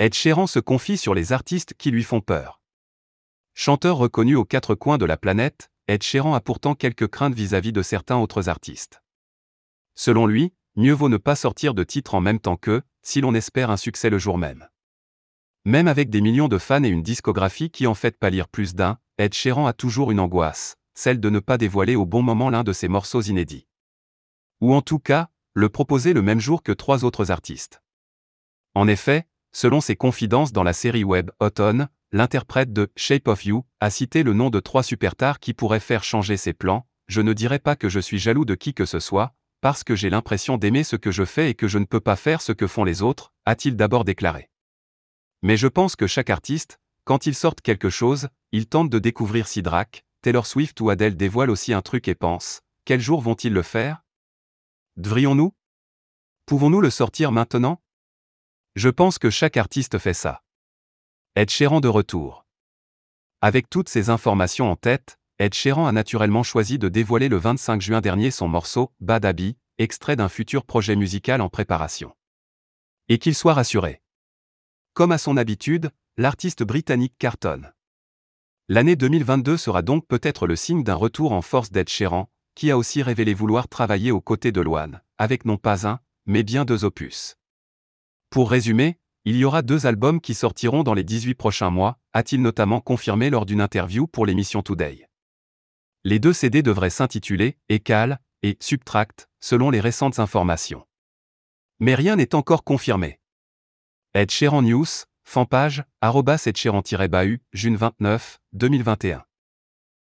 Ed Sheeran se confie sur les artistes qui lui font peur. Chanteur reconnu aux quatre coins de la planète, Ed Sheeran a pourtant quelques craintes vis-à-vis de certains autres artistes. Selon lui, mieux vaut ne pas sortir de titres en même temps que, si l'on espère un succès le jour même. Même avec des millions de fans et une discographie qui en fait pâlir plus d'un, Ed Sheeran a toujours une angoisse, celle de ne pas dévoiler au bon moment l'un de ses morceaux inédits. Ou en tout cas, le proposer le même jour que trois autres artistes. En effet, selon ses confidences dans la série web Autumn, l'interprète de Shape of You a cité le nom de trois superstars qui pourraient faire changer ses plans. Je ne dirais pas que je suis jaloux de qui que ce soit, parce que j'ai l'impression d'aimer ce que je fais et que je ne peux pas faire ce que font les autres, a-t-il d'abord déclaré. Mais je pense que chaque artiste, quand il sort quelque chose, il tente de découvrir si Drake, Taylor Swift ou Adele dévoilent aussi un truc et pense, quel jour vont-ils le faire? Devrions-nous? Pouvons-nous le sortir maintenant? Je pense que chaque artiste fait ça. Ed Sheeran de retour. Avec toutes ces informations en tête, Ed Sheeran a naturellement choisi de dévoiler le 25 juin dernier son morceau Bad Abby, extrait d'un futur projet musical en préparation. Et qu'il soit rassuré. Comme à son habitude, l'artiste britannique cartonne. L'année 2022 sera donc peut-être le signe d'un retour en force d'Ed Sheeran, qui a aussi révélé vouloir travailler aux côtés de Loane, avec non pas un, mais bien deux opus. Pour résumer, il y aura deux albums qui sortiront dans les 18 prochains mois, a-t-il notamment confirmé lors d'une interview pour l'émission Today. Les deux CD devraient s'intituler Ecal et Subtract, selon les récentes informations. Mais rien n'est encore confirmé. Ed Sheeran News, fanpage, arrobas Sheeran-Bahu, June 29, 2021.